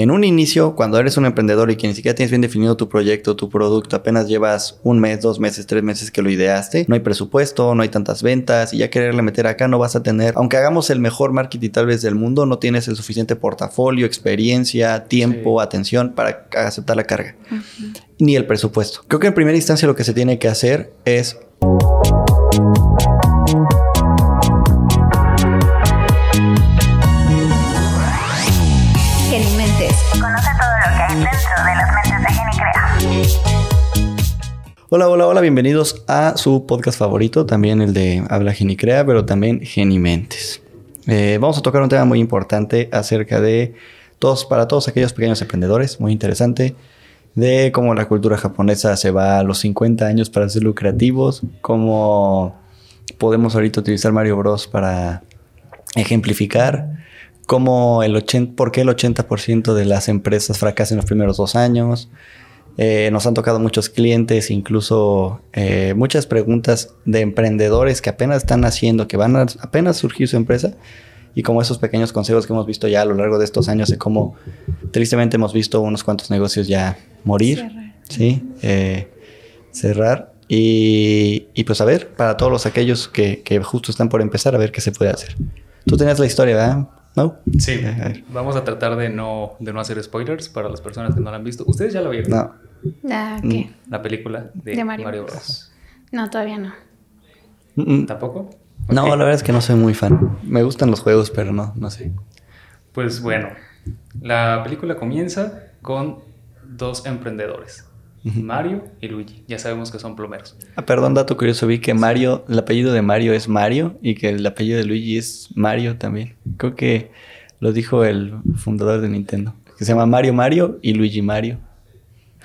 En un inicio, cuando eres un emprendedor y que ni siquiera tienes bien definido tu proyecto, tu producto, apenas llevas un mes, dos meses, tres meses que lo ideaste, no hay presupuesto, no hay tantas ventas y ya quererle meter acá no vas a tener, aunque hagamos el mejor marketing tal vez del mundo, no tienes el suficiente portafolio, experiencia, tiempo, atención para aceptar la carga. Ni el presupuesto. Creo que en primera instancia lo que se tiene que hacer es Hola, hola, hola, bienvenidos a su podcast favorito, también el de Habla Genicrea, pero también Genimentes. Eh, vamos a tocar un tema muy importante acerca de todos, para todos aquellos pequeños emprendedores, muy interesante, de cómo la cultura japonesa se va a los 50 años para ser lucrativos, cómo podemos ahorita utilizar Mario Bros para ejemplificar cómo el 80, por qué el 80% de las empresas fracasan en los primeros dos años, eh, nos han tocado muchos clientes, incluso eh, muchas preguntas de emprendedores que apenas están haciendo, que van a apenas surgir su empresa. Y como esos pequeños consejos que hemos visto ya a lo largo de estos años de cómo tristemente hemos visto unos cuantos negocios ya morir. Cerrar. Sí, eh, cerrar. Y, y, pues a ver, para todos los aquellos que, que justo están por empezar, a ver qué se puede hacer. Tú tenías la historia, ¿verdad? ¿No? Sí. Vamos a tratar de no, de no hacer spoilers para las personas que no la han visto. ¿Ustedes ya lo vieron? No. Ah, ¿Qué? Mm. La película de, Mario. Bros. No, todavía no. ¿Tampoco? No, la verdad es que no soy muy fan. Me gustan los juegos, pero no, no sé. Pues bueno, la película comienza con dos emprendedores. Mario y Luigi. Ya sabemos que son plomeros. Ah, perdón, dato curioso. Vi que Mario, el apellido de Mario es Mario y que el apellido de Luigi es Mario también. Creo que lo dijo el fundador de Nintendo. Que se llama Mario Mario y Luigi Mario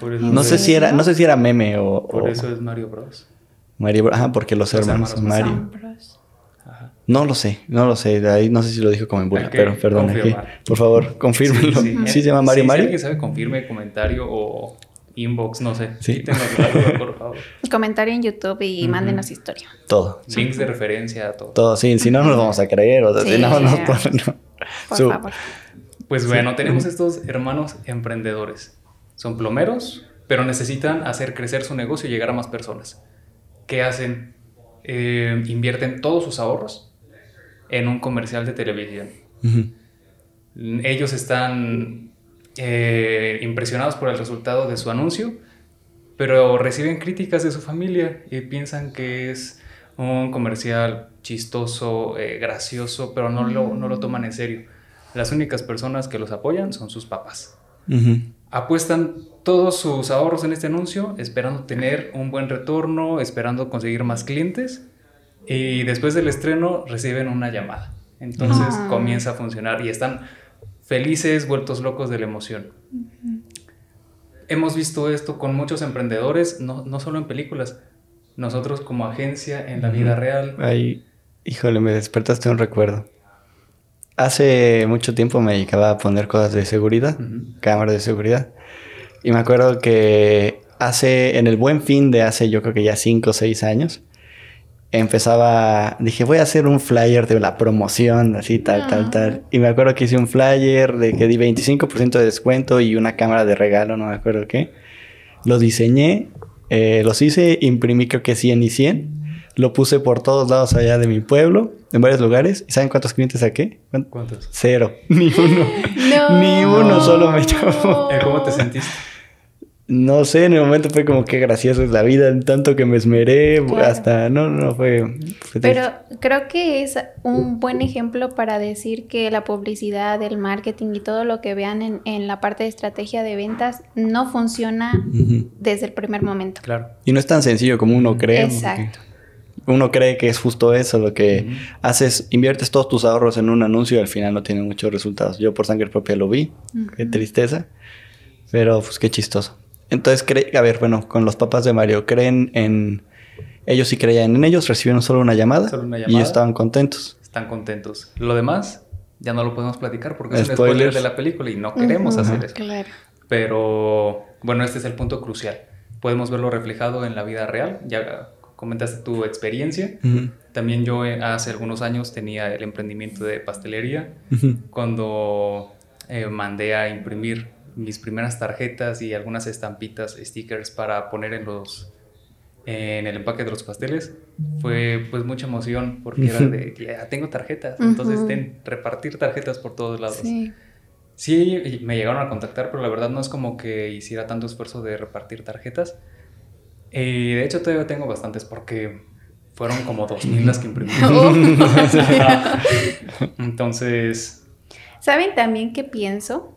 no sé si era, no sé si era meme o. Por eso es Mario Bros. Mario Bros. Ajá, porque los, hermanos, Mario. No lo sé, no lo sé. Ahí no sé si lo dijo como en burla, pero perdón. Aquí, por favor, confírmenlo. Sí, sí. se llama Mario Mario? Si alguien sabe, confirme comentario o inbox, no sé. Sí. por favor. Comentario en YouTube y mándenos historia. Todo. Links de referencia, todo. Todo, sí. Si no, nos vamos a creer. O sea, si no. Por favor. Pues bueno, tenemos estos hermanos emprendedores son plomeros, pero necesitan hacer crecer su negocio y llegar a más personas. ¿Qué hacen? Eh, invierten todos sus ahorros en un comercial de televisión. Ellos están eh, impresionados por el resultado de su anuncio, pero reciben críticas de su familia y piensan que es un comercial chistoso, eh, gracioso, pero no lo, no lo toman en serio. Las únicas personas que los apoyan son sus papás apuestan todos sus ahorros en este anuncio, esperando tener un buen retorno, esperando conseguir más clientes. Y después del estreno reciben una llamada. Entonces ah. comienza a funcionar y están felices, vueltos locos de la emoción. Hemos visto esto con muchos emprendedores, no, no, solo en películas, nosotros como agencia en la vida real. Ay, híjole, me despertaste un recuerdo. Hace mucho tiempo me dedicaba a poner cosas de seguridad, cámaras de seguridad. Y me acuerdo que hace, en el buen fin de hace yo creo que ya 5 o 6 años, empezaba, dije, voy a hacer un flyer de la promoción, así, tal, tal, ah. tal. Y me acuerdo que hice un flyer de que di 25% de descuento y una cámara de regalo, no me acuerdo qué. Lo diseñé, eh, los hice, imprimí creo que 100 y 100 lo puse por todos lados allá de mi pueblo, en varios lugares. ¿Y saben cuántos clientes saqué? ¿Cuántos? Cero. Ni uno. Ni uno solo me llamó. ¿Cómo te sentiste? No sé, en el momento fue como que gracioso es la vida, en tanto que me esmeré, hasta, no, no, fue, Pero creo que es un buen ejemplo para decir que la publicidad, el marketing y todo lo que vean en, en la parte de estrategia de ventas no funciona desde el primer momento. Claro. Y no es tan sencillo como uno cree. Exacto uno cree que es justo eso, lo que haces, inviertes todos tus ahorros en un anuncio y al final no tiene muchos resultados. Yo por sangre propia lo vi, qué tristeza, pero pues qué chistoso. Entonces, a ver, bueno, con los papás de Mario, ¿creen en... Ellos sí creían en ellos, recibieron solo una llamada, solo una llamada y estaban contentos. Están contentos. Lo demás ya no lo podemos platicar porque es un spoiler de la película y no queremos hacer eso. Claro. Pero bueno, este es el punto crucial. Podemos verlo reflejado en la vida real. Ya comentaste tu experiencia. También yo eh, hace algunos años tenía el emprendimiento de pastelería. Cuando eh, mandé a imprimir mis primeras tarjetas y algunas estampitas, stickers para poner en los en el empaque de los pasteles fue pues mucha emoción porque era de que ya tengo tarjetas, entonces repartir tarjetas por todos lados. Sí. sí. me llegaron a contactar, pero la verdad no es como que hiciera tanto esfuerzo de repartir tarjetas. Y de hecho todavía tengo bastantes porque fueron como 2000 las que imprimí. entonces... ¿Saben también qué pienso?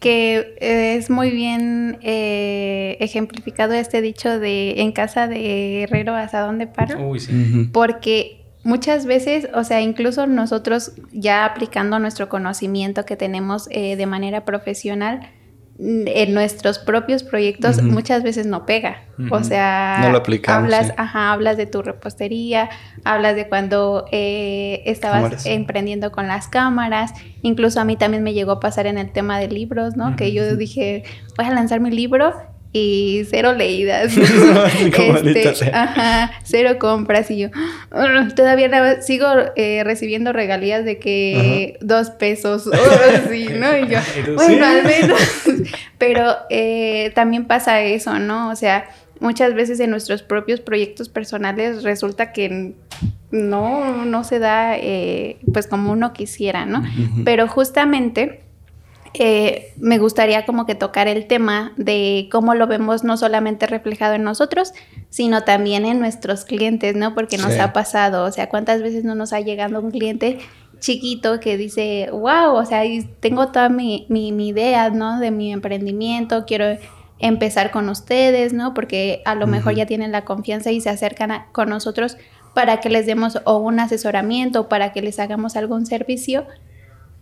que es muy bien eh, ejemplificado este dicho de en casa de herrero hasta dónde paro. Uy, sí. Porque muchas veces, o sea, incluso nosotros ya aplicando nuestro conocimiento que tenemos eh, de manera profesional, en nuestros propios proyectos muchas veces no pega. O sea, hablas, ajá, hablas de tu repostería, hablas de cuando eh, estabas emprendiendo con las cámaras. Incluso a mí también me llegó a pasar en el tema de libros, ¿no? Que yo dije, voy a lanzar mi libro y cero leídas. este, ajá, cero compras y yo todavía sigo eh, recibiendo regalías de que dos pesos o así, ¿no? Y yo, bueno, al menos. Pero eh, también pasa eso, ¿no? O sea, muchas veces en nuestros propios proyectos personales resulta que no, no se da eh, pues como uno quisiera, ¿no? Pero justamente eh, me gustaría como que tocar el tema de cómo lo vemos no solamente reflejado en nosotros, sino también en nuestros clientes, ¿no? Porque nos ha pasado, o sea, ¿cuántas veces no nos ha llegado un cliente chiquito que dice, wow, o sea, tengo toda mi, mi, idea, ¿no? De mi emprendimiento, quiero empezar con ustedes, ¿no? Porque a lo mejor ya tienen la confianza y se acercan con nosotros para que les demos o un asesoramiento para que les hagamos algún servicio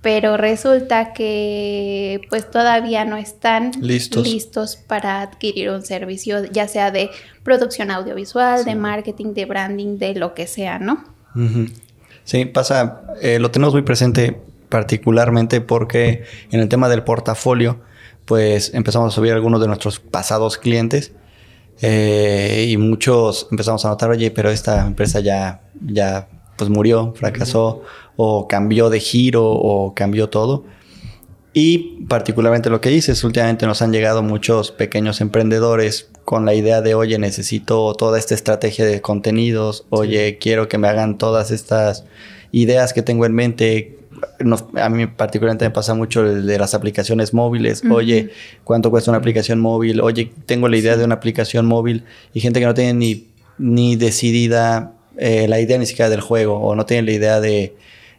pero resulta que pues todavía no están listos, para adquirir un servicio, ya sea de producción audiovisual, de marketing, de branding, de lo que sea, ¿no? Sí, pasa, eh, lo tenemos muy presente particularmente porque en el tema del portafolio, pues empezamos a subir algunos de nuestros pasados clientes eh, y muchos empezamos a notar, oye, pero esta empresa ya, ya pues murió, fracasó o cambió de giro o cambió todo. Y particularmente lo que dices, últimamente nos han llegado muchos pequeños emprendedores con la idea de, oye, necesito toda esta estrategia de contenidos, oye, quiero que me hagan todas estas ideas que tengo en mente. a mí particularmente me pasa mucho el de las aplicaciones móviles, oye, ¿cuánto cuesta una aplicación móvil? Oye, tengo la idea de una aplicación móvil y gente que no tiene ni, ni decidida eh, la idea ni siquiera del juego o no tiene la idea de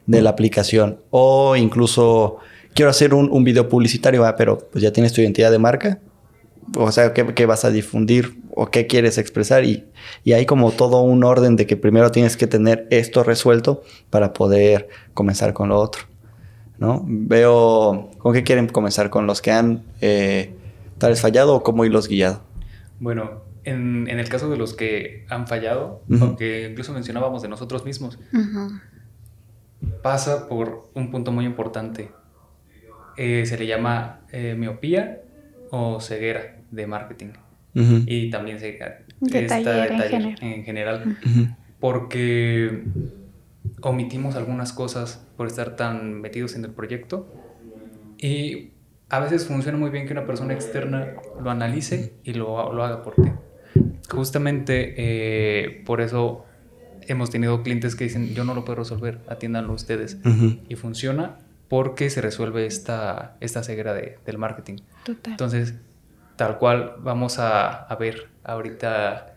de la aplicación. O incluso quiero hacer un, video publicitario, ah, pero pues ya tienes tu identidad de marca. O sea, ¿qué, vas a difundir o qué quieres expresar? Y, y, hay como todo un orden de que primero tienes que tener esto resuelto para poder comenzar con lo otro. ¿No? Veo, ¿con qué quieren comenzar? ¿Con los que han eh, tal vez fallado o cómo los guiado? Bueno, en, el caso de los que han fallado, aunque incluso mencionábamos de nosotros mismos, pasa por un punto muy importante. Eh, se le llama eh, miopía o ceguera de marketing. Y también se de taller, en general. Porque omitimos algunas cosas por estar tan metidos en el proyecto. Y a veces funciona muy bien que una persona externa lo analice y lo, lo haga por ti. Justamente eh, por eso hemos tenido clientes que dicen, yo no lo puedo resolver, atiéndanlo ustedes. Y funciona porque se resuelve esta, esta ceguera de, del marketing. Entonces, tal cual vamos a, a ver ahorita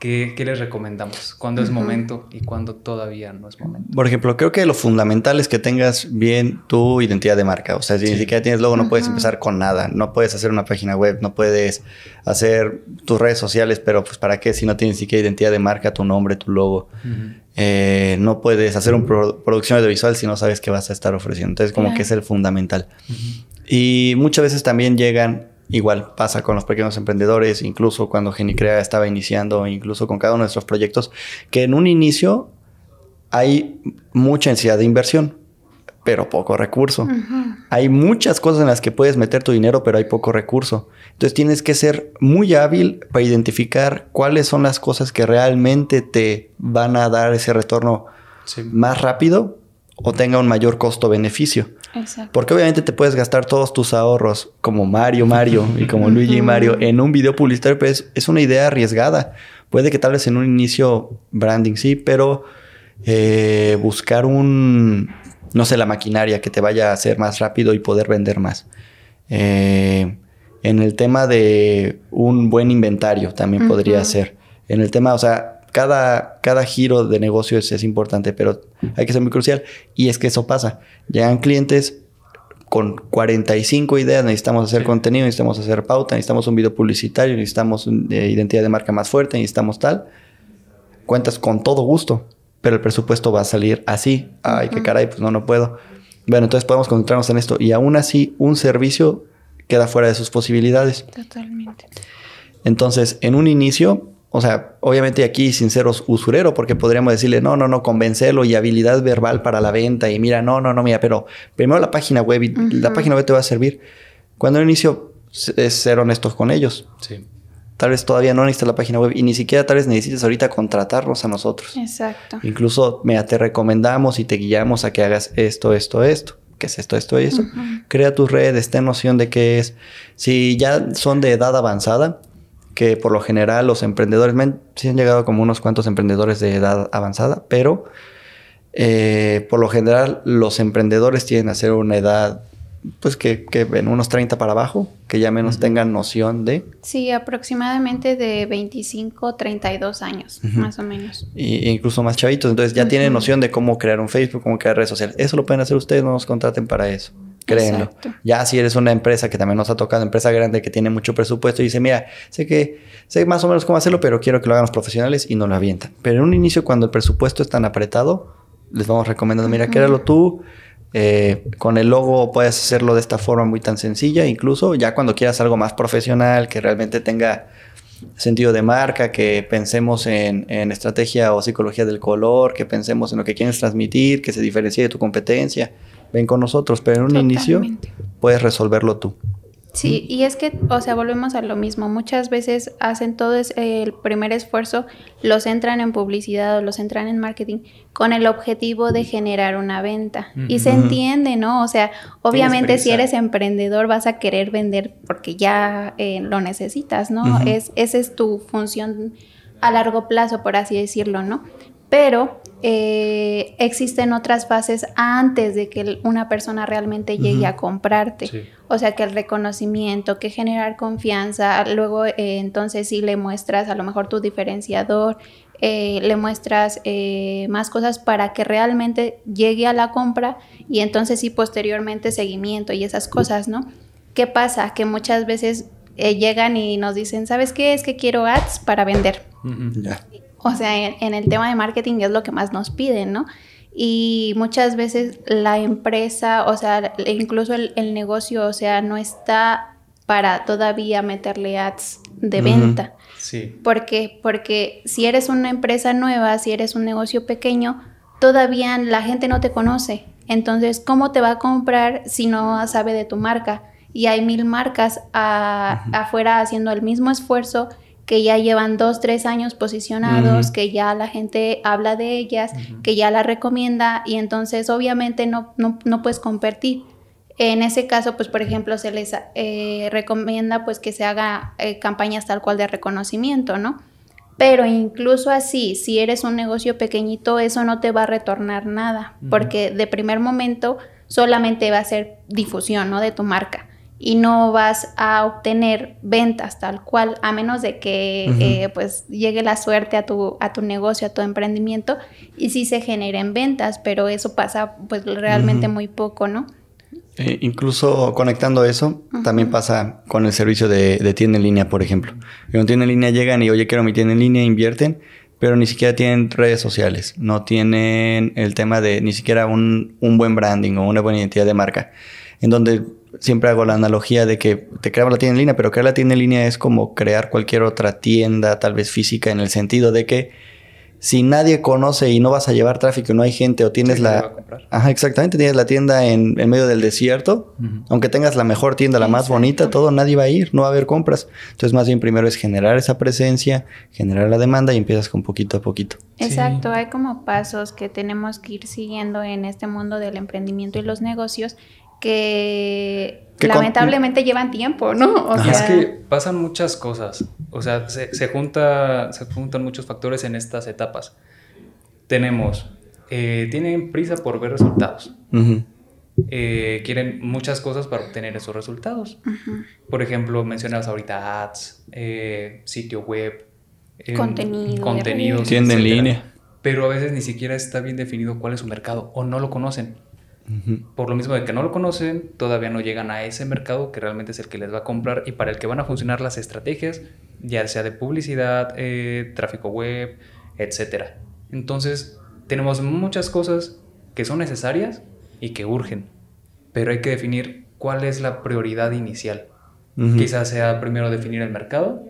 ¿Qué, les recomendamos? ¿Cuándo es momento y cuándo todavía no es momento? Por ejemplo, creo que lo fundamental es que tengas bien tu identidad de marca. O sea, si ni siquiera tienes logo, no puedes empezar con nada. No puedes hacer una página web, no puedes hacer tus redes sociales, pero pues ¿para qué si no tienes ni siquiera identidad de marca, tu nombre, tu logo? Eh, no puedes hacer una producción audiovisual si no sabes qué vas a estar ofreciendo. Entonces, como que es el fundamental. Y muchas veces también llegan Igual pasa con los pequeños emprendedores, incluso cuando Genicrea estaba iniciando, incluso con cada uno de nuestros proyectos, que en un inicio hay mucha ansiedad de inversión, pero poco recurso. Hay muchas cosas en las que puedes meter tu dinero, pero hay poco recurso. Entonces tienes que ser muy hábil para identificar cuáles son las cosas que realmente te van a dar ese retorno más rápido o tenga un mayor costo-beneficio. Exacto. Porque obviamente te puedes gastar todos tus ahorros como Mario Mario y como Luigi Mario en un video publicitario, pero es, es, una idea arriesgada. Puede que tal vez en un inicio branding sí, pero eh, buscar un, no sé, la maquinaria que te vaya a hacer más rápido y poder vender más. Eh, en el tema de un buen inventario también podría ser. En el tema, o sea, cada, cada giro de negocio es, es, importante, pero hay que ser muy crucial. Y es que eso pasa. Llegan clientes con 45 ideas, necesitamos hacer contenido, necesitamos hacer pauta, necesitamos un video publicitario, necesitamos una identidad de marca más fuerte, necesitamos tal. Cuentas con todo gusto, pero el presupuesto va a salir así. Ay, qué caray, pues no, no puedo. Bueno, entonces podemos concentrarnos en esto. Y aún así, un servicio queda fuera de sus posibilidades. Totalmente. Entonces, en un inicio, o sea, obviamente aquí sin ser usurero, porque podríamos decirle, no, no, no, convencerlo y habilidad verbal para la venta y mira, no, no, no, mira, pero primero la página web y la página web te va a servir. Cuando en inicio es ser honestos con ellos. Sí. Tal vez todavía no necesitas la página web y ni siquiera tal vez necesites ahorita contratarnos a nosotros. Exacto. Incluso, mira, te recomendamos y te guiamos a que hagas esto, esto, esto. ¿Qué es esto, esto y eso? Crea tus redes, ten noción de qué es. Si ya son de edad avanzada, que por lo general los emprendedores, men, sí han llegado como unos cuantos emprendedores de edad avanzada, pero eh, por lo general los emprendedores tienen a ser una edad pues que, que en unos 30 para abajo, que ya menos tengan noción de... Sí, aproximadamente de 25, 32 años, más o menos. Y, incluso más chavitos, entonces ya tienen noción de cómo crear un Facebook, cómo crear redes sociales. Eso lo pueden hacer ustedes, no nos contraten para eso. Créenlo. Exacto. Ya si eres una empresa que también nos ha tocado, empresa grande que tiene mucho presupuesto y dice, mira, sé que sé más o menos cómo hacerlo, pero quiero que lo hagan los profesionales y no lo avientan. Pero en un inicio, cuando el presupuesto es tan apretado, les vamos recomendando, mira, créalo tú, eh, con el logo puedes hacerlo de esta forma muy tan sencilla, incluso ya cuando quieras algo más profesional, que realmente tenga sentido de marca, que pensemos en, en, estrategia o psicología del color, que pensemos en lo que quieres transmitir, que se diferencie de tu competencia, ven con nosotros, pero en un Totalmente. inicio puedes resolverlo tú. Sí, y es que, o sea, volvemos a lo mismo. Muchas veces hacen todo el primer esfuerzo, los entran en publicidad o los entran en marketing con el objetivo de generar una venta. Uh -huh. Y se entiende, ¿no? O sea, obviamente si eres emprendedor vas a querer vender porque ya eh, lo necesitas, ¿no? Uh -huh. es, esa es tu función a largo plazo, por así decirlo, ¿no? Pero eh, existen otras fases antes de que una persona realmente llegue uh -huh. a comprarte. Sí. O sea, que el reconocimiento, que generar confianza, luego eh, entonces sí le muestras a lo mejor tu diferenciador, eh, le muestras eh, más cosas para que realmente llegue a la compra y entonces sí posteriormente seguimiento y esas cosas, ¿no? ¿Qué pasa? Que muchas veces eh, llegan y nos dicen, ¿sabes qué? Es que quiero ads para vender. Uh -huh. yeah. O sea, en, en, el tema de marketing es lo que más nos piden, ¿no? Y muchas veces la empresa, o sea, incluso el, el negocio, o sea, no está para todavía meterle ads de uh -huh. venta. Sí. ¿Por qué? Porque si eres una empresa nueva, si eres un negocio pequeño, todavía la gente no te conoce. Entonces, ¿cómo te va a comprar si no sabe de tu marca? Y hay mil marcas a, uh -huh. afuera haciendo el mismo esfuerzo que ya llevan dos, tres años posicionados, uh -huh. que ya la gente habla de ellas, uh -huh. que ya la recomienda y entonces obviamente no, no, no puedes competir. En ese caso, pues por ejemplo, se les eh, recomienda pues que se haga eh, campañas tal cual de reconocimiento, ¿no? Pero incluso así, si eres un negocio pequeñito, eso no te va a retornar nada, uh -huh. porque de primer momento solamente va a ser difusión, ¿no? De tu marca y no vas a obtener ventas tal cual, a menos de que uh -huh. eh, pues llegue la suerte a tu, a tu negocio, a tu emprendimiento y sí se generen ventas, pero eso pasa pues realmente uh -huh. muy poco, ¿no? Eh, incluso conectando eso, uh -huh. también pasa con el servicio de, de, tienda en línea, por ejemplo. En tienda en línea llegan y, oye, quiero mi tienda en línea, invierten, pero ni siquiera tienen redes sociales, no tienen el tema de ni siquiera un, un buen branding o una buena identidad de marca, en donde siempre hago la analogía de que te creamos la tienda en línea, pero crear la tienda en línea es como crear cualquier otra tienda, tal vez física, en el sentido de que si nadie conoce y no vas a llevar tráfico, no hay gente o tienes sí, la... Ajá, exactamente, tienes la tienda en, en medio del desierto, uh -huh. aunque tengas la mejor tienda, la más bonita, todo, nadie va a ir, no va a haber compras. Entonces, más bien primero es generar esa presencia, generar la demanda y empiezas con poquito a poquito. Exacto, sí. hay como pasos que tenemos que ir siguiendo en este mundo del emprendimiento y los negocios que lamentablemente llevan tiempo, ¿no? O sea... Es que pasan muchas cosas. O sea, se, junta, se juntan muchos factores en estas etapas. Tenemos, eh, tienen prisa por ver resultados. Eh, quieren muchas cosas para obtener esos resultados. Por ejemplo, mencionas ahorita ads, eh, sitio web, Contenido, contenidos, tienda en línea. Pero a veces ni siquiera está bien definido cuál es su mercado o no lo conocen. Por lo mismo de que no lo conocen, todavía no llegan a ese mercado que realmente es el que les va a comprar y para el que van a funcionar las estrategias, ya sea de publicidad, eh, tráfico web, etc. Entonces, tenemos muchas cosas que son necesarias y que urgen, pero hay que definir cuál es la prioridad inicial. Quizás sea primero definir el mercado,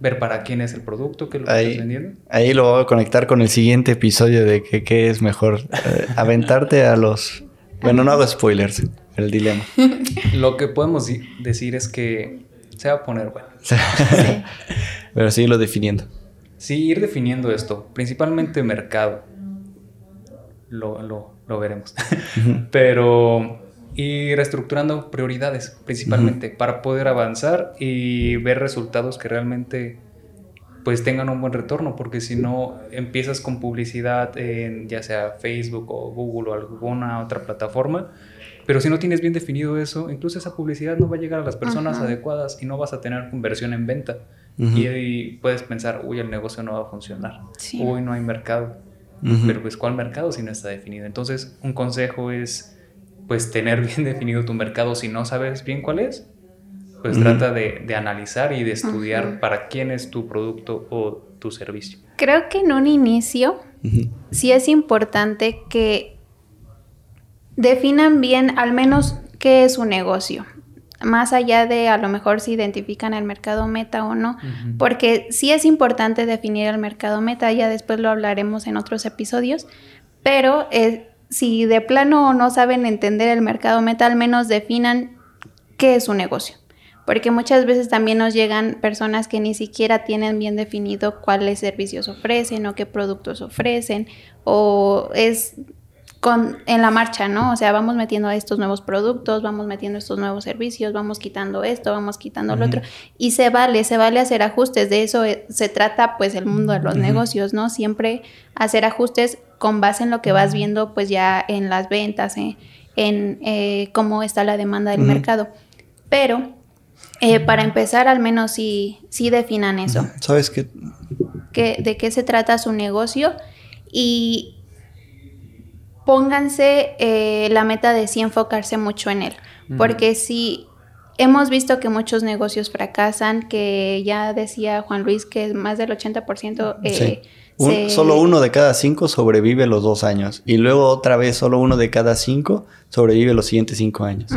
ver para quién es el producto que lo estás vendiendo. Ahí lo voy a conectar con el siguiente episodio de que qué es mejor, eh, aventarte a los bueno, no hago spoilers, el dilema. Lo que podemos decir es que se va a poner bueno. Pero síguelo definiendo. Sí, ir definiendo esto, principalmente mercado. Lo, lo, veremos. Pero ir estructurando prioridades, principalmente, para poder avanzar y ver resultados que realmente pues tengan un buen retorno, porque si no empiezas con publicidad en ya sea Facebook o Google o alguna otra plataforma, pero si no tienes bien definido eso, incluso esa publicidad no va a llegar a las personas adecuadas y no vas a tener conversión en venta. y, ahí puedes pensar, uy, el negocio no va a funcionar, uy, no hay mercado. Pero pues, ¿cuál mercado si no está definido? Entonces, un consejo es, pues, tener bien definido tu mercado. Si no sabes bien cuál es, pues trata de, analizar y de estudiar para quién es tu producto o tu servicio. Creo que en un inicio sí es importante que definan bien al menos qué es un negocio. Más allá de a lo mejor si identifican el mercado meta o no, porque sí es importante definir el mercado meta, ya después lo hablaremos en otros episodios, pero eh, si de plano no saben entender el mercado meta, al menos definan qué es un negocio porque muchas veces también nos llegan personas que ni siquiera tienen bien definido cuáles servicios ofrecen o qué productos ofrecen o es con, en la marcha, ¿no? O sea, vamos metiendo estos nuevos productos, vamos metiendo estos nuevos servicios, vamos quitando esto, vamos quitando lo otro. Y se vale, se vale hacer ajustes. De eso eh, se trata, pues, el mundo de los negocios, ¿no? Siempre hacer ajustes con base en lo que vas viendo, pues, ya en las ventas, eh, en eh, cómo está la demanda del mercado. Pero eh, para empezar, al menos sí, sí definan eso. ¿Sabes qué? Que, de qué se trata su negocio y pónganse eh, la meta de sí enfocarse mucho en él. Porque si hemos visto que muchos negocios fracasan, que ya decía Juan Luis que más del 80% eh, Solo uno de cada cinco sobrevive los dos años. Y luego otra vez solo uno de cada cinco sobrevive los siguientes cinco años.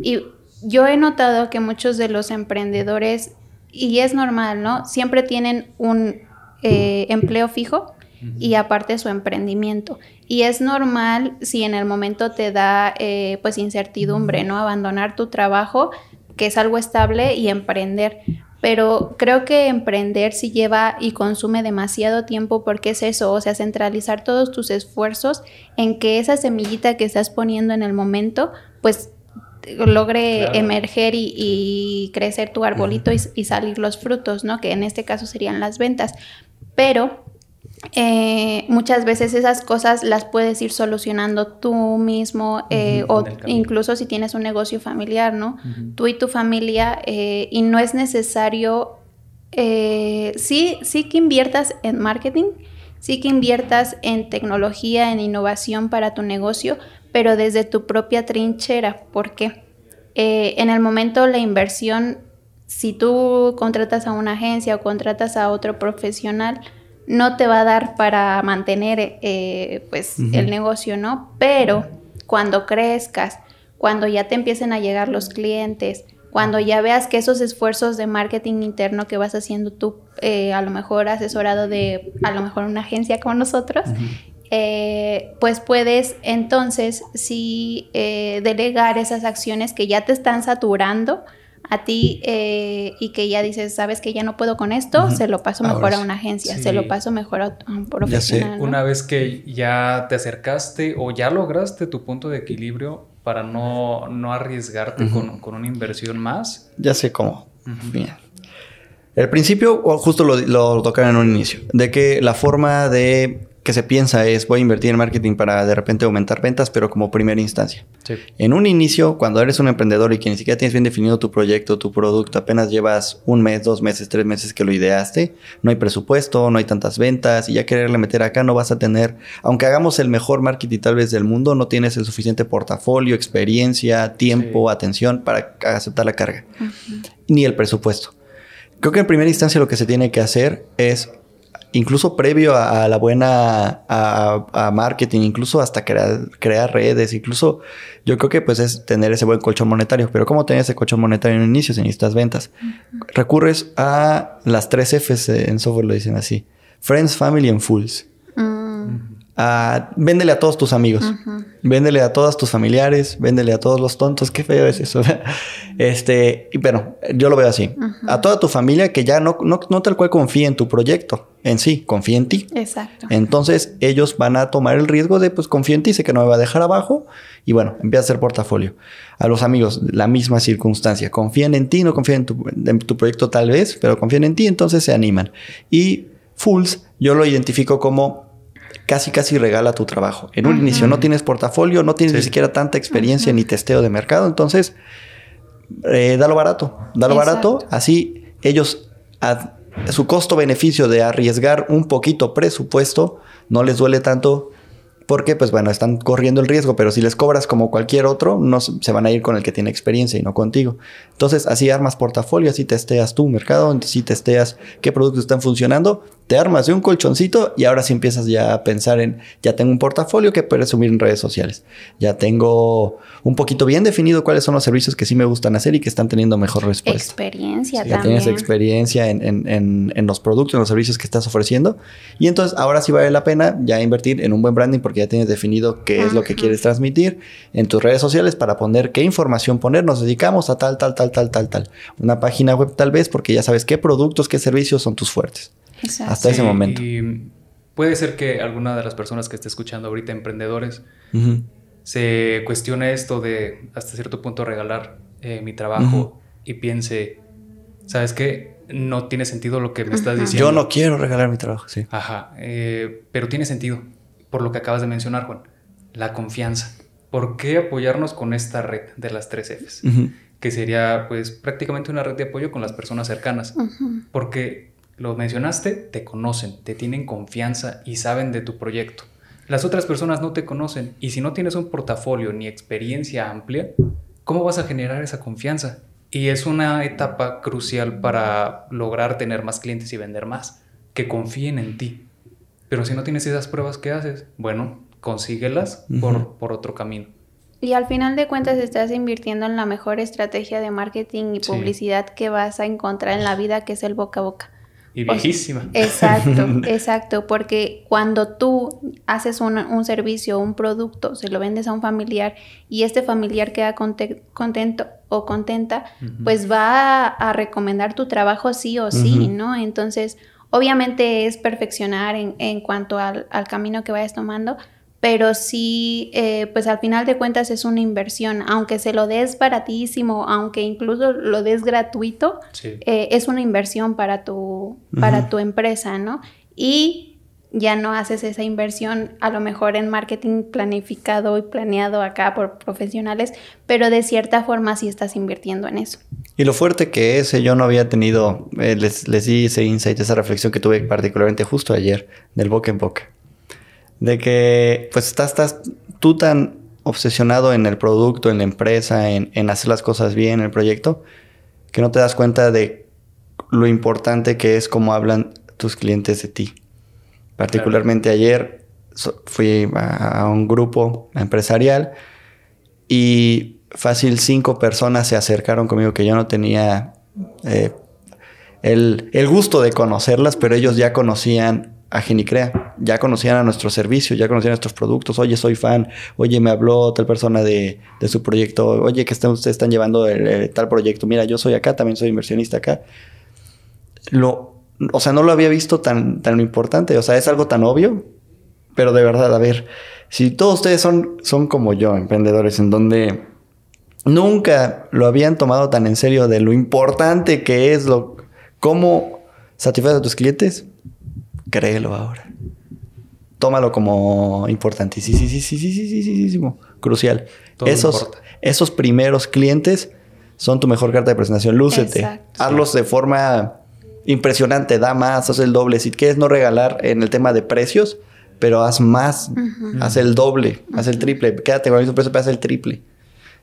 Y yo he notado que muchos de los emprendedores, y es normal, ¿no? Siempre tienen un eh, empleo fijo y aparte su emprendimiento. Y es normal si en el momento te da eh, pues incertidumbre, ¿no? Abandonar tu trabajo, que es algo estable, y emprender. Pero creo que emprender sí lleva y consume demasiado tiempo porque es eso, o sea, centralizar todos tus esfuerzos en que esa semillita que estás poniendo en el momento, pues logre emerger y, crecer tu arbolito y, salir los frutos, ¿no? Que en este caso serían las ventas. Pero eh, muchas veces esas cosas las puedes ir solucionando tú mismo eh, o incluso si tienes un negocio familiar, ¿no? Tú y tu familia eh, y no es necesario, sí, sí que inviertas en marketing, sí que inviertas en tecnología, en innovación para tu negocio, pero desde tu propia trinchera. ¿Por qué? Eh, en el momento la inversión, si tú contratas a una agencia o contratas a otro profesional, no te va a dar para mantener eh, pues el negocio, ¿no? Pero cuando crezcas, cuando ya te empiecen a llegar los clientes, cuando ya veas que esos esfuerzos de marketing interno que vas haciendo tú, eh, a lo mejor asesorado de a lo mejor una agencia como nosotros, eh, pues puedes entonces sí eh, delegar esas acciones que ya te están saturando a ti eh, y que ya dices, sabes que ya no puedo con esto, se lo paso mejor a una agencia, se lo paso mejor a un profesional. Una vez que ya te acercaste o ya lograste tu punto de equilibrio, para no, no arriesgarte con, con, una inversión más? Ya sé cómo. Bien. El principio, justo lo, lo tocaron en un inicio, de que la forma de que se piensa es voy a invertir en marketing para de repente aumentar ventas, pero como primera instancia. En un inicio, cuando eres un emprendedor y que ni siquiera tienes bien definido tu proyecto, tu producto, apenas llevas un mes, dos meses, tres meses que lo ideaste, no hay presupuesto, no hay tantas ventas y ya quererle meter acá no vas a tener, aunque hagamos el mejor marketing tal vez del mundo, no tienes el suficiente portafolio, experiencia, tiempo, atención para aceptar la carga, ni el presupuesto. Creo que en primera instancia lo que se tiene que hacer es incluso previo a, la buena a, marketing, incluso hasta crear, crear, redes, incluso yo creo que pues es tener ese buen colchón monetario. Pero ¿cómo tener ese colchón monetario en un inicio si necesitas ventas? Recurres a las tres Fs en software lo dicen así. Friends, Family and Fools. Mm véndele a todos tus amigos, véndele a todos tus familiares, véndele a todos los tontos, qué feo es eso. este, y bueno, yo lo veo así. A toda tu familia que ya no, no, no tal cual confía en tu proyecto en sí, confía en ti. Exacto. Entonces ellos van a tomar el riesgo de, pues confía en ti, sé que no me va a dejar abajo y bueno, empieza a hacer portafolio. A los amigos, la misma circunstancia, confían en ti, no confían en tu, en tu proyecto tal vez, pero confían en ti, entonces se animan. Y Fools, yo lo identifico como casi casi regala tu trabajo. En un inicio no tienes portafolio, no tienes ni siquiera tanta experiencia ni testeo de mercado, entonces eh, dalo barato, dalo barato, así ellos su costo-beneficio de arriesgar un poquito presupuesto no les duele tanto porque pues bueno, están corriendo el riesgo, pero si les cobras como cualquier otro, no se van a ir con el que tiene experiencia y no contigo. Entonces, así armas portafolio, así testeas tu mercado, así testeas qué productos están funcionando te armas de un colchoncito y ahora sí empiezas ya a pensar en, ya tengo un portafolio que puedes subir en redes sociales. Ya tengo un poquito bien definido cuáles son los servicios que sí me gustan hacer y que están teniendo mejor respuesta. Experiencia también. Ya tienes experiencia en, los productos, en los servicios que estás ofreciendo. Y entonces ahora sí vale la pena ya invertir en un buen branding porque ya tienes definido qué es lo que quieres transmitir en tus redes sociales para poner qué información poner. Nos dedicamos a tal, tal, tal, tal, tal, tal. Una página web tal vez porque ya sabes qué productos, qué servicios son tus fuertes. Hasta ese momento. Y puede ser que alguna de las personas que esté escuchando ahorita, emprendedores, se cuestione esto de hasta cierto punto regalar eh, mi trabajo y piense, ¿sabes qué? No tiene sentido lo que me estás diciendo. Yo no quiero regalar mi trabajo, sí. Ajá, eh, pero tiene sentido por lo que acabas de mencionar, Juan. La confianza. ¿Por qué apoyarnos con esta red de las tres Fs? Que sería pues prácticamente una red de apoyo con las personas cercanas. Porque lo mencionaste, te conocen, te tienen confianza y saben de tu proyecto. Las otras personas no te conocen y si no tienes un portafolio ni experiencia amplia, ¿cómo vas a generar esa confianza? Y es una etapa crucial para lograr tener más clientes y vender más, que confíen en ti. Pero si no tienes esas pruebas, ¿qué haces? Bueno, consíguelas por, por otro camino. Y al final de cuentas estás invirtiendo en la mejor estrategia de marketing y publicidad que vas a encontrar en la vida, que es el boca a boca. Y viejísima. exacto, exacto, porque cuando tú haces un, un, servicio, un producto, se lo vendes a un familiar y este familiar queda contento o contenta, pues va a, recomendar tu trabajo sí o sí, ¿no? Entonces, obviamente es perfeccionar en, en cuanto al, al camino que vayas tomando, pero sí, eh, pues al final de cuentas es una inversión, aunque se lo des baratísimo, aunque incluso lo des gratuito, eh, es una inversión para tu, para tu empresa, ¿no? Y ya no haces esa inversión a lo mejor en marketing planificado y planeado acá por profesionales, pero de cierta forma sí estás invirtiendo en eso. Y lo fuerte que es, eh, yo no había tenido, les, les di ese insight, esa reflexión que tuve particularmente justo ayer, del boca en boca de que pues estás, estás tú tan obsesionado en el producto, en la empresa, en, en, hacer las cosas bien, en el proyecto, que no te das cuenta de lo importante que es cómo hablan tus clientes de ti. Particularmente ayer fui a, un grupo empresarial y fácil cinco personas se acercaron conmigo que yo no tenía eh, el, el gusto de conocerlas, pero ellos ya conocían a Genicrea. Ya conocían a nuestro servicio, ya conocían nuestros productos. Oye, soy fan. Oye, me habló tal persona de, su proyecto. Oye, que ustedes están llevando tal proyecto. Mira, yo soy acá, también soy inversionista acá. Lo, o sea, no lo había visto tan, tan importante. O sea, es algo tan obvio. Pero de verdad, a ver, si todos ustedes son, son como yo, emprendedores, en donde nunca lo habían tomado tan en serio de lo importante que es lo, cómo satisfacer a tus clientes, créelo ahora. Tómalo como importante. Sí, sí, sí, sí, sí, sí, sí, sí, sí, crucial. esos, esos primeros clientes son tu mejor carta de presentación. Lúcete. Hazlos de forma impresionante. Da más, haz el doble. Si quieres no regalar en el tema de precios, pero haz más. Haz el doble, haz el triple. Quédate con el mismo precio, pero haz el triple.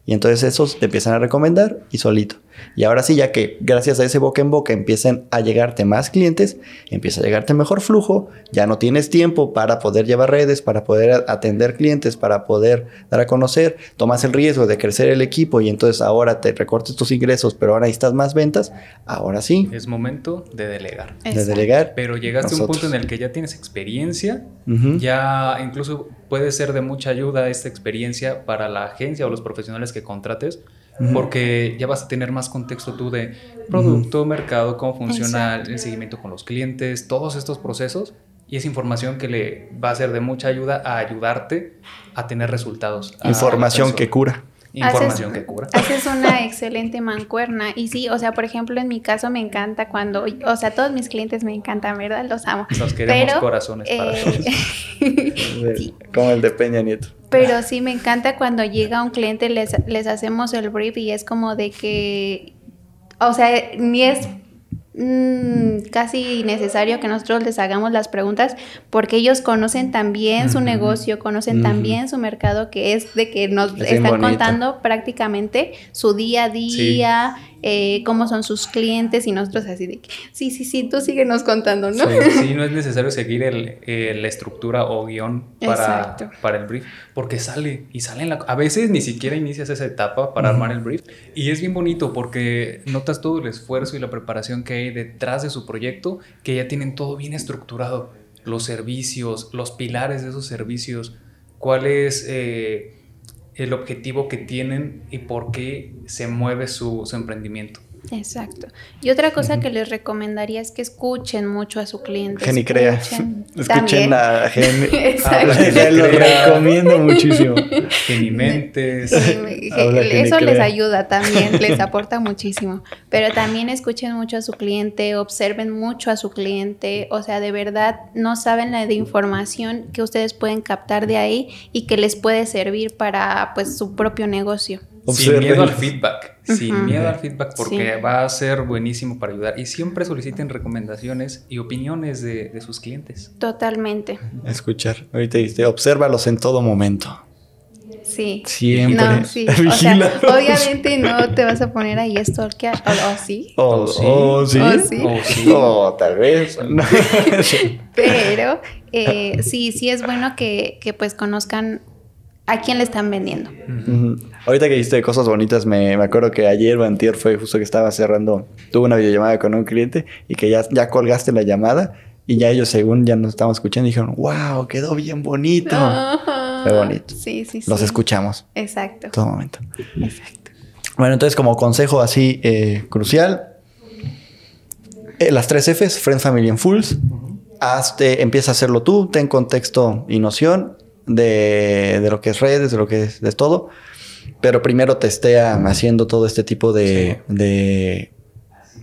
Y entonces esos te empiezan a recomendar y solito. Y ahora sí, ya que gracias a ese boca en boca empiezan a llegarte más clientes, empieza a llegarte mejor flujo, ya no tienes tiempo para poder llevar redes, para poder atender clientes, para poder dar a conocer, tomas el riesgo de crecer el equipo y entonces ahora te recortes tus ingresos, pero ahora necesitas más ventas, ahora sí. Es momento de delegar. De delegar. Pero llegaste a un punto en el que ya tienes experiencia, ya incluso puede ser de mucha ayuda esta experiencia para la agencia o los profesionales que contrates porque ya vas a tener más contexto tú de producto, mercado, cómo funciona el seguimiento con los clientes, todos estos procesos. Y es información que le va a ser de mucha ayuda a ayudarte a tener resultados. Información que cura. Información que cura. Haces una excelente mancuerna. Y sí, o sea, por ejemplo, en mi caso me encanta cuando, o sea, todos mis clientes me encantan, ¿verdad? Los amo. Nos queremos corazones para eh, Como el de Peña Nieto. Pero sí me encanta cuando llega un cliente, les, les hacemos el brief y es como de que, o sea, ni es Mm, casi necesario que nosotros les hagamos las preguntas porque ellos conocen también su negocio, conocen también su mercado, que es de que nos están contando prácticamente su día a día, eh, cómo son sus clientes y nosotros así de que, sí, sí, sí, tú síguenos contando, ¿no? Sí, no es necesario seguir el, la estructura o guion para, para el brief, porque sale y sale en la... A veces ni siquiera inicias esa etapa para armar el brief. Y es bien bonito porque notas todo el esfuerzo y la preparación que hay detrás de su proyecto, que ya tienen todo bien estructurado, los servicios, los pilares de esos servicios, cuál es... Eh, el objetivo que tienen y por qué se mueve su, emprendimiento. Exacto. Y otra cosa que les recomendaría es que escuchen mucho a su cliente. Geni crea. Escuchen a Geni. Exacto. lo recomiendo muchísimo. Genimentes. Eso les ayuda también, les aporta muchísimo. Pero también escuchen mucho a su cliente, observen mucho a su cliente. O sea, de verdad no saben la de información que ustedes pueden captar de ahí y que les puede servir para pues su propio negocio. Sin miedo al feedback, sin miedo al feedback porque va a ser buenísimo para ayudar. Y siempre soliciten recomendaciones y opiniones de, sus clientes. Totalmente. Escuchar, ahorita dijiste, obsérvalos en todo momento. Sí. Siempre. No, sí. O sea, obviamente no te vas a poner ahí esto que o, sí. O, sí. O sí. O sí. O tal vez. Pero eh, sí, sí es bueno que, que pues conozcan a quién le están vendiendo. Ahorita que dijiste cosas bonitas, me, acuerdo que ayer o antier fue justo que estaba cerrando, tuve una videollamada con un cliente y que ya, ya colgaste la llamada y ya ellos según ya nos estaban escuchando dijeron, wow, quedó bien bonito. Fue bonito. Sí, sí, sí. Los escuchamos. Exacto. Todo momento. Exacto. Bueno, entonces como consejo así eh, crucial, eh, las tres Fs, Friends, Family and Fools. Hazte, empieza a hacerlo tú, ten contexto y noción de, lo que es redes, de lo que es de todo. Pero primero testea haciendo todo este tipo de, de,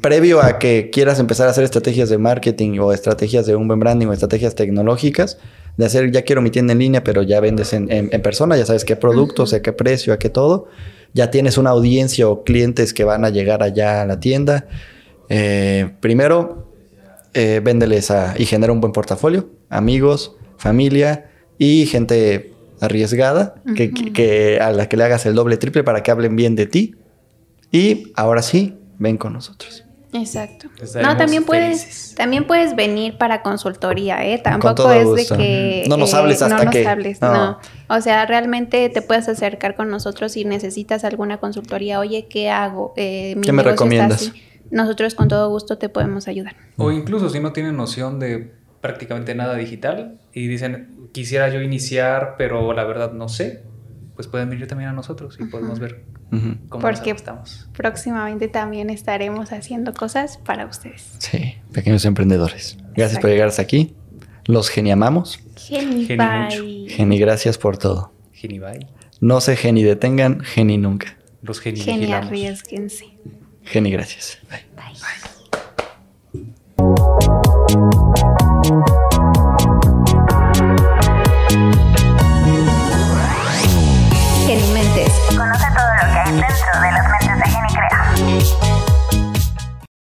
Previo a que quieras empezar a hacer estrategias de marketing o estrategias de un buen branding o estrategias tecnológicas, de hacer, ya quiero mi tienda en línea, pero ya vendes en, en, persona, ya sabes qué productos, a qué precio, a qué todo. Ya tienes una audiencia o clientes que van a llegar allá a la tienda. Eh, primero, eh, véndeles a, y genera un buen portafolio, amigos, familia, y gente arriesgada que, a la que le hagas el doble triple para que hablen bien de ti. Y ahora sí, ven con nosotros. Exacto. No, también puedes, también puedes venir para consultoría, ¿eh? Tampoco es de que... No nos hables hasta no que... Hables, no. O sea, realmente te puedes acercar con nosotros si necesitas alguna consultoría. Oye, ¿qué hago? Eh, ¿Qué me recomiendas? Nosotros con todo gusto te podemos ayudar. O incluso si no tienen noción de prácticamente nada digital y dicen, quisiera yo iniciar, pero la verdad no sé, pues pueden venir también a nosotros y podemos ver cómo Porque estamos. Próximamente también estaremos haciendo cosas para ustedes. Sí, pequeños emprendedores. Gracias por llegar hasta aquí. Los geniamamos. Geni, Geni bye. Geni, gracias por todo. Geni bye. No se geni detengan, geni nunca. Los geni Geni, vigilamos. arriesguense. Geni, gracias. Bye. Bye.